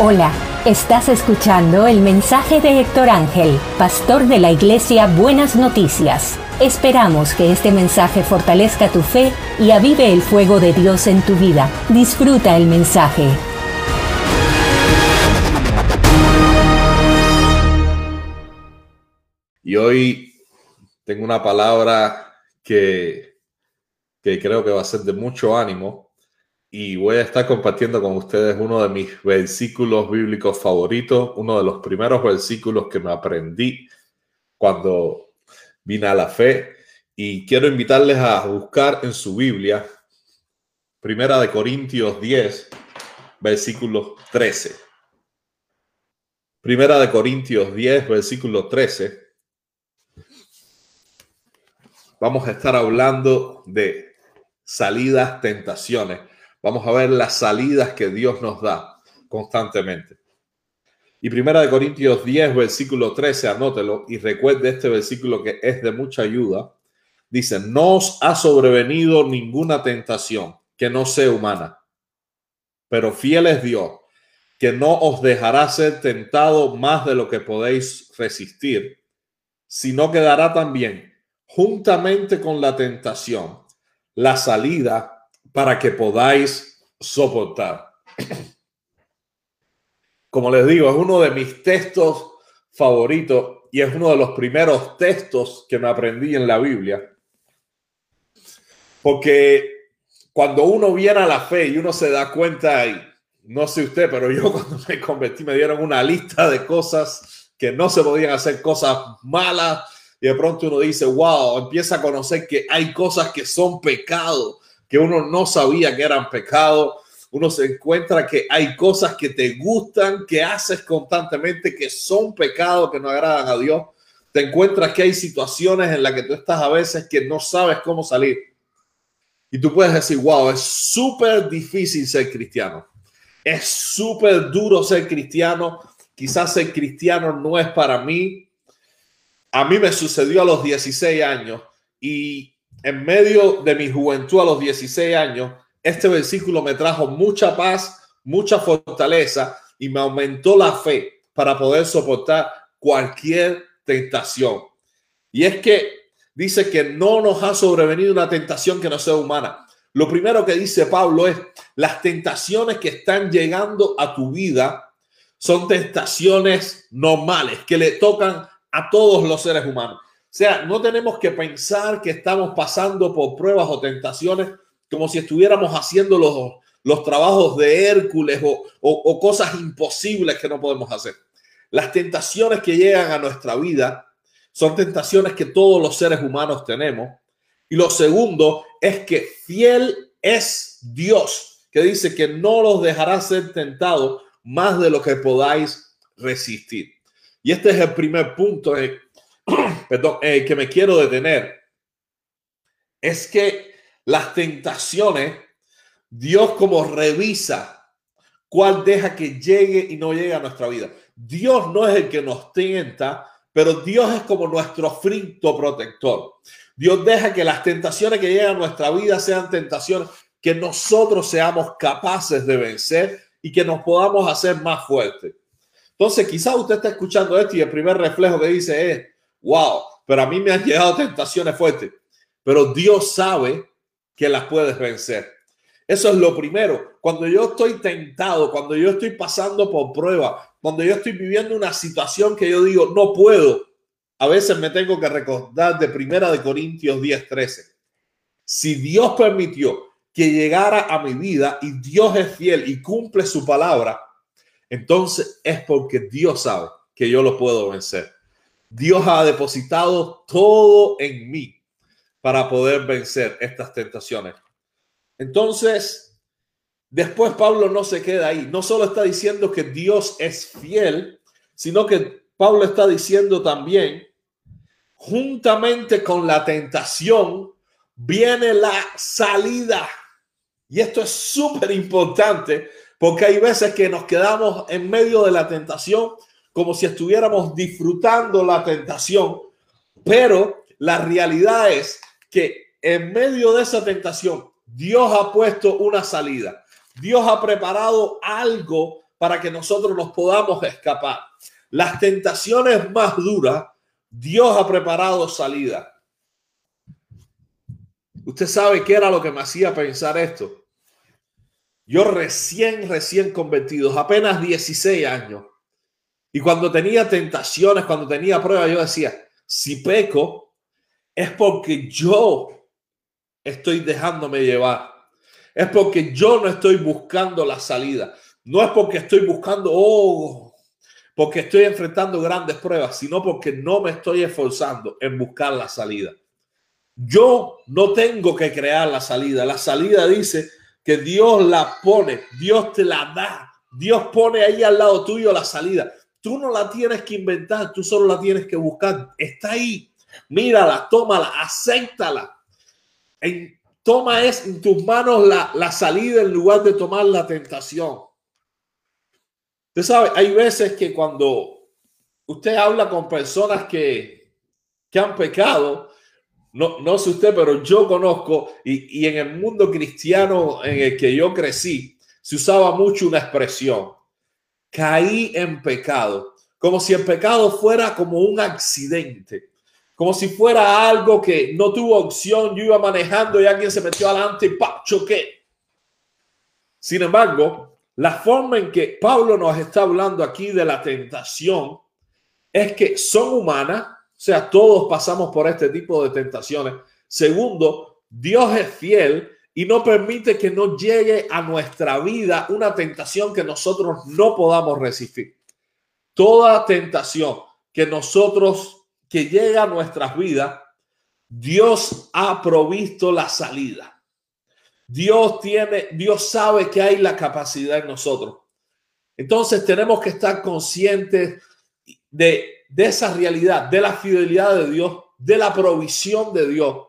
Hola, estás escuchando el mensaje de Héctor Ángel, pastor de la iglesia Buenas Noticias. Esperamos que este mensaje fortalezca tu fe y avive el fuego de Dios en tu vida. Disfruta el mensaje. Y hoy tengo una palabra que, que creo que va a ser de mucho ánimo y voy a estar compartiendo con ustedes uno de mis versículos bíblicos favoritos, uno de los primeros versículos que me aprendí cuando vine a la fe y quiero invitarles a buscar en su Biblia Primera de Corintios 10, versículo 13. Primera de Corintios 10, versículo 13. Vamos a estar hablando de salidas, tentaciones vamos a ver las salidas que Dios nos da constantemente. Y primera de Corintios 10, versículo 13, anótelo y recuerde este versículo que es de mucha ayuda. Dice, no os ha sobrevenido ninguna tentación que no sea humana, pero fiel es Dios, que no os dejará ser tentado más de lo que podéis resistir, sino que dará también, juntamente con la tentación, la salida para que podáis soportar. Como les digo, es uno de mis textos favoritos y es uno de los primeros textos que me aprendí en la Biblia. Porque cuando uno viene a la fe y uno se da cuenta, y no sé usted, pero yo cuando me convertí me dieron una lista de cosas que no se podían hacer, cosas malas, y de pronto uno dice, wow, empieza a conocer que hay cosas que son pecados que uno no sabía que eran pecado. Uno se encuentra que hay cosas que te gustan, que haces constantemente, que son pecados, que no agradan a Dios. Te encuentras que hay situaciones en las que tú estás a veces que no sabes cómo salir. Y tú puedes decir, wow, es súper difícil ser cristiano. Es súper duro ser cristiano. Quizás ser cristiano no es para mí. A mí me sucedió a los 16 años y en medio de mi juventud a los 16 años, este versículo me trajo mucha paz, mucha fortaleza y me aumentó la fe para poder soportar cualquier tentación. Y es que dice que no nos ha sobrevenido una tentación que no sea humana. Lo primero que dice Pablo es, las tentaciones que están llegando a tu vida son tentaciones normales que le tocan a todos los seres humanos. Sea, no tenemos que pensar que estamos pasando por pruebas o tentaciones como si estuviéramos haciendo los, los trabajos de Hércules o, o cosas imposibles que no podemos hacer. Las tentaciones que llegan a nuestra vida son tentaciones que todos los seres humanos tenemos. Y lo segundo es que fiel es Dios, que dice que no los dejará ser tentados más de lo que podáis resistir. Y este es el primer punto perdón, eh, que me quiero detener es que las tentaciones, Dios como revisa cuál deja que llegue y no llegue a nuestra vida. Dios no es el que nos tienta, pero Dios es como nuestro frito protector. Dios deja que las tentaciones que llegan a nuestra vida sean tentaciones que nosotros seamos capaces de vencer y que nos podamos hacer más fuertes. Entonces, quizás usted está escuchando esto y el primer reflejo que dice es, wow, pero a mí me han llegado tentaciones fuertes, pero Dios sabe que las puedes vencer. Eso es lo primero. Cuando yo estoy tentado, cuando yo estoy pasando por prueba, cuando yo estoy viviendo una situación que yo digo, no puedo, a veces me tengo que recordar de Primera de Corintios 10:13. Si Dios permitió que llegara a mi vida y Dios es fiel y cumple su palabra, entonces es porque Dios sabe que yo lo puedo vencer. Dios ha depositado todo en mí para poder vencer estas tentaciones. Entonces, después Pablo no se queda ahí. No solo está diciendo que Dios es fiel, sino que Pablo está diciendo también, juntamente con la tentación, viene la salida. Y esto es súper importante porque hay veces que nos quedamos en medio de la tentación como si estuviéramos disfrutando la tentación, pero la realidad es que en medio de esa tentación, Dios ha puesto una salida. Dios ha preparado algo para que nosotros nos podamos escapar. Las tentaciones más duras, Dios ha preparado salida. Usted sabe qué era lo que me hacía pensar esto. Yo recién, recién convertido, apenas 16 años. Y cuando tenía tentaciones, cuando tenía pruebas, yo decía, si peco, es porque yo estoy dejándome llevar. Es porque yo no estoy buscando la salida. No es porque estoy buscando, oh, porque estoy enfrentando grandes pruebas, sino porque no me estoy esforzando en buscar la salida. Yo no tengo que crear la salida. La salida dice que Dios la pone, Dios te la da. Dios pone ahí al lado tuyo la salida. Tú no la tienes que inventar, tú solo la tienes que buscar. Está ahí. Mírala, tómala, acéptala. En, toma es en tus manos la, la salida en lugar de tomar la tentación. Usted sabe, hay veces que cuando usted habla con personas que, que han pecado, no, no sé usted, pero yo conozco y, y en el mundo cristiano en el que yo crecí, se usaba mucho una expresión, caí en pecado, como si el pecado fuera como un accidente, como si fuera algo que no tuvo opción, yo iba manejando y alguien se metió adelante y ¡pa! choqué. Sin embargo, la forma en que Pablo nos está hablando aquí de la tentación es que son humanas, o sea, todos pasamos por este tipo de tentaciones. Segundo, Dios es fiel y no permite que no llegue a nuestra vida una tentación que nosotros no podamos resistir. Toda tentación que nosotros, que llega a nuestras vidas, Dios ha provisto la salida. Dios tiene, Dios sabe que hay la capacidad en nosotros. Entonces tenemos que estar conscientes de, de esa realidad, de la fidelidad de Dios, de la provisión de Dios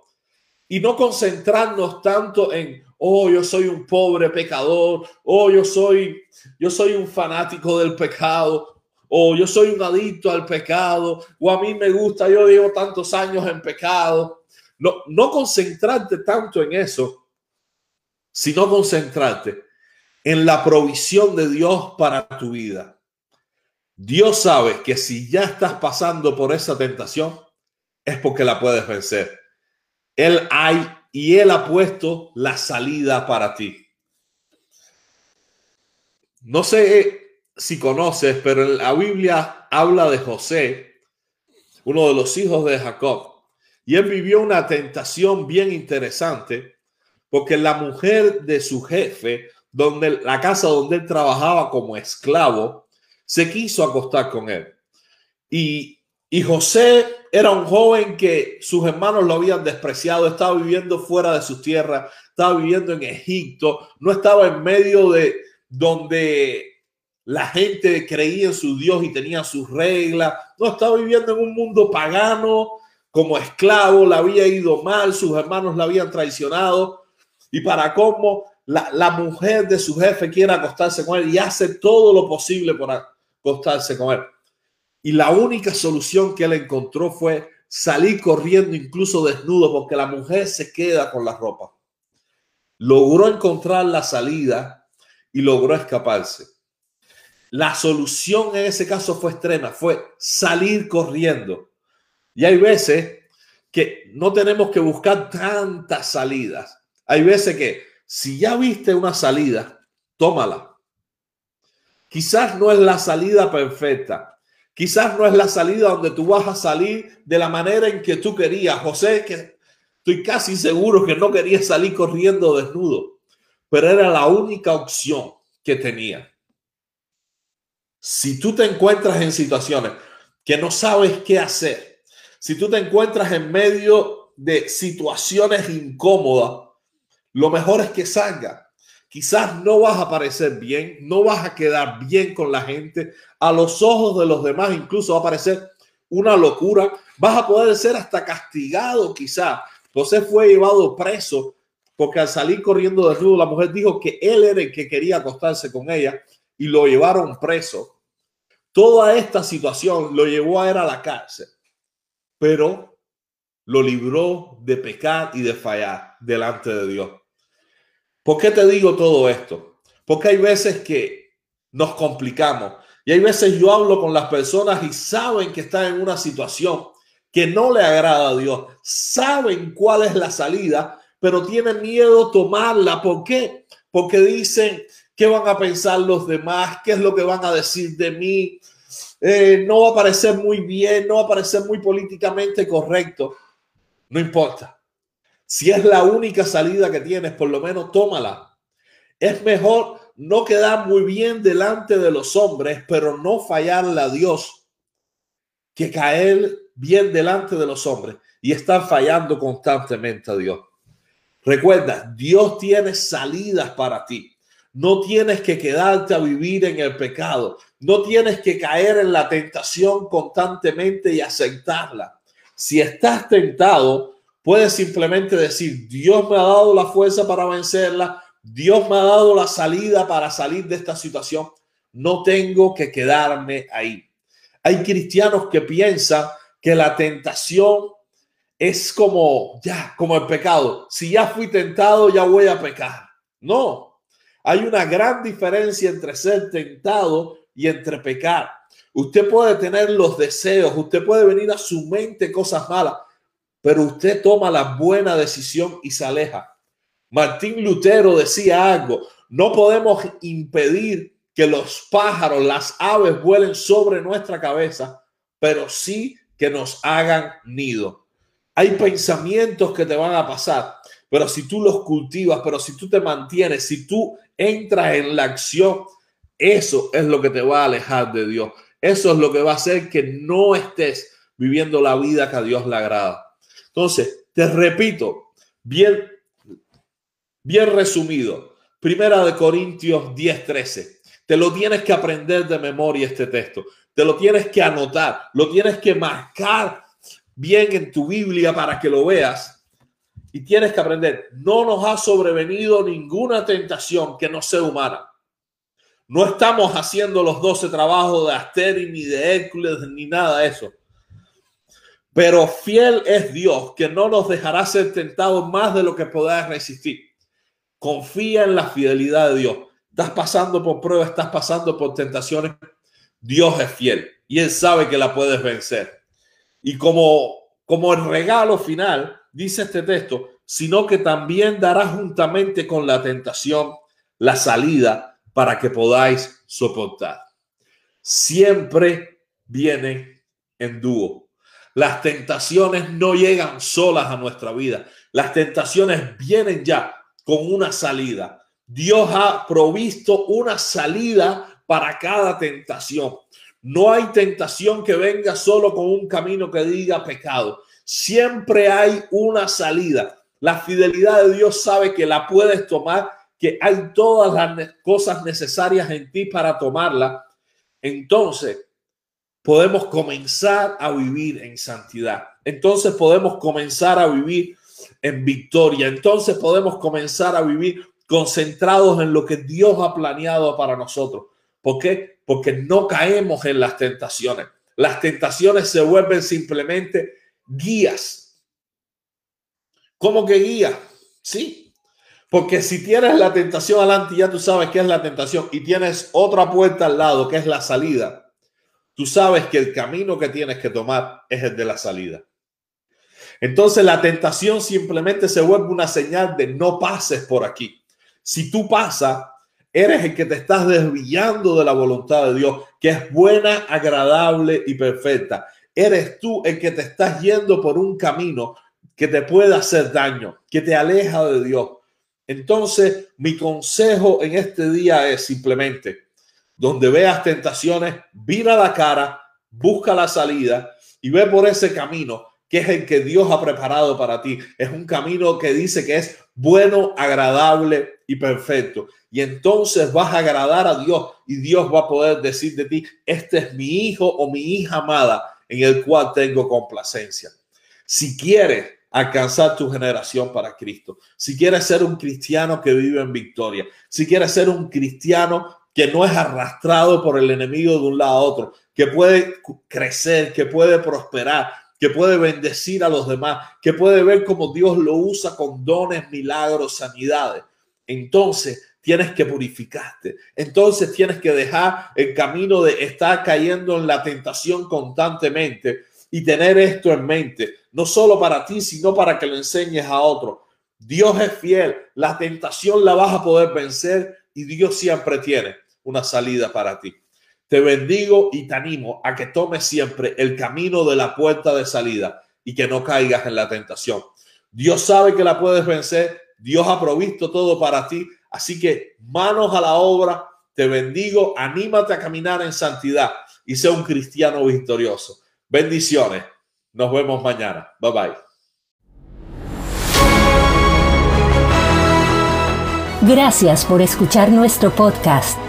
y no concentrarnos tanto en, oh, yo soy un pobre pecador, oh, yo soy, yo soy un fanático del pecado, o yo soy un adicto al pecado, o a mí me gusta, yo llevo tantos años en pecado. No, no concentrarte tanto en eso, sino concentrarte en la provisión de Dios para tu vida. Dios sabe que si ya estás pasando por esa tentación, es porque la puedes vencer. Él hay y Él ha puesto la salida para ti. No sé si conoces, pero en la Biblia habla de José, uno de los hijos de Jacob, y él vivió una tentación bien interesante porque la mujer de su jefe, donde la casa donde él trabajaba como esclavo, se quiso acostar con él. Y, y José era un joven que sus hermanos lo habían despreciado, estaba viviendo fuera de su tierra, estaba viviendo en Egipto, no estaba en medio de donde la gente creía en su Dios y tenía sus reglas, no estaba viviendo en un mundo pagano como esclavo, le había ido mal, sus hermanos la habían traicionado y para cómo la, mujer de su jefe quiere acostarse con él y hace todo lo posible por acostarse con él. Y la única solución que él encontró fue salir corriendo incluso desnudo porque la mujer se queda con la ropa. Logró encontrar la salida y logró escaparse. La solución en ese caso fue extrema, fue salir corriendo. Y hay veces que no tenemos que buscar tantas salidas. Hay veces que si ya viste una salida, tómala. Quizás no es la salida perfecta. Quizás no es la salida donde tú vas a salir de la manera en que tú querías. José, que estoy casi seguro que no quería salir corriendo desnudo, pero era la única opción que tenía. Si tú te encuentras en situaciones que no sabes qué hacer, si tú te encuentras en medio de situaciones incómodas, lo mejor es que salga. Quizás no vas a parecer bien, no vas a quedar bien con la gente. A los ojos de los demás incluso va a parecer una locura. Vas a poder ser hasta castigado quizás. José fue llevado preso porque al salir corriendo desnudo la mujer dijo que él era el que quería acostarse con ella y lo llevaron preso. Toda esta situación lo llevó a ir a la cárcel, pero lo libró de pecar y de fallar delante de Dios. ¿Por qué te digo todo esto? Porque hay veces que nos complicamos. Y hay veces yo hablo con las personas y saben que están en una situación que no le agrada a Dios, saben cuál es la salida, pero tienen miedo tomarla. ¿Por qué? Porque dicen, ¿qué van a pensar los demás? ¿Qué es lo que van a decir de mí? Eh, no va a parecer muy bien, no va a parecer muy políticamente correcto. No importa. Si es la única salida que tienes, por lo menos tómala. Es mejor no quedar muy bien delante de los hombres, pero no fallarle a Dios, que caer bien delante de los hombres y estar fallando constantemente a Dios. Recuerda, Dios tiene salidas para ti. No tienes que quedarte a vivir en el pecado. No tienes que caer en la tentación constantemente y aceptarla. Si estás tentado, puedes simplemente decir, Dios me ha dado la fuerza para vencerla. Dios me ha dado la salida para salir de esta situación. No tengo que quedarme ahí. Hay cristianos que piensan que la tentación es como, ya, como el pecado. Si ya fui tentado, ya voy a pecar. No, hay una gran diferencia entre ser tentado y entre pecar. Usted puede tener los deseos, usted puede venir a su mente cosas malas, pero usted toma la buena decisión y se aleja. Martín Lutero decía algo, no podemos impedir que los pájaros, las aves vuelen sobre nuestra cabeza, pero sí que nos hagan nido. Hay pensamientos que te van a pasar, pero si tú los cultivas, pero si tú te mantienes, si tú entras en la acción, eso es lo que te va a alejar de Dios. Eso es lo que va a hacer que no estés viviendo la vida que a Dios le agrada. Entonces, te repito, bien, bien resumido, Primera de Corintios 10:13. Te lo tienes que aprender de memoria este texto. Te lo tienes que anotar, lo tienes que marcar bien en tu Biblia para que lo veas. Y tienes que aprender, no nos ha sobrevenido ninguna tentación que no sea humana. No estamos haciendo los 12 trabajos de Asteris, ni de Hércules, ni nada de eso. Pero fiel es Dios, que no nos dejará ser tentados más de lo que podáis resistir. Confía en la fidelidad de Dios. Estás pasando por pruebas, estás pasando por tentaciones. Dios es fiel y Él sabe que la puedes vencer. Y como, como el regalo final, dice este texto, sino que también dará juntamente con la tentación la salida para que podáis soportar. Siempre viene en dúo. Las tentaciones no llegan solas a nuestra vida. Las tentaciones vienen ya con una salida. Dios ha provisto una salida para cada tentación. No hay tentación que venga solo con un camino que diga pecado. Siempre hay una salida. La fidelidad de Dios sabe que la puedes tomar, que hay todas las cosas necesarias en ti para tomarla. Entonces, podemos comenzar a vivir en santidad. Entonces podemos comenzar a vivir en victoria. Entonces podemos comenzar a vivir concentrados en lo que Dios ha planeado para nosotros. ¿Por qué? Porque no caemos en las tentaciones. Las tentaciones se vuelven simplemente guías. ¿Cómo que guía? Sí. Porque si tienes la tentación adelante, ya tú sabes qué es la tentación y tienes otra puerta al lado, que es la salida. Tú sabes que el camino que tienes que tomar es el de la salida. Entonces la tentación simplemente se vuelve una señal de no pases por aquí. Si tú pasas, eres el que te estás desviando de la voluntad de Dios, que es buena, agradable y perfecta. Eres tú el que te estás yendo por un camino que te puede hacer daño, que te aleja de Dios. Entonces, mi consejo en este día es simplemente, donde veas tentaciones, vira la cara, busca la salida y ve por ese camino que es el que Dios ha preparado para ti. Es un camino que dice que es bueno, agradable y perfecto. Y entonces vas a agradar a Dios y Dios va a poder decir de ti, este es mi hijo o mi hija amada en el cual tengo complacencia. Si quieres alcanzar tu generación para Cristo, si quieres ser un cristiano que vive en victoria, si quieres ser un cristiano que no es arrastrado por el enemigo de un lado a otro, que puede crecer, que puede prosperar, que puede bendecir a los demás, que puede ver cómo Dios lo usa con dones, milagros, sanidades. Entonces tienes que purificarte. Entonces tienes que dejar el camino de estar cayendo en la tentación constantemente y tener esto en mente, no solo para ti, sino para que lo enseñes a otro. Dios es fiel, la tentación la vas a poder vencer y Dios siempre tiene una salida para ti. Te bendigo y te animo a que tomes siempre el camino de la puerta de salida y que no caigas en la tentación. Dios sabe que la puedes vencer, Dios ha provisto todo para ti, así que manos a la obra, te bendigo, anímate a caminar en santidad y sea un cristiano victorioso. Bendiciones. Nos vemos mañana. Bye bye. Gracias por escuchar nuestro podcast.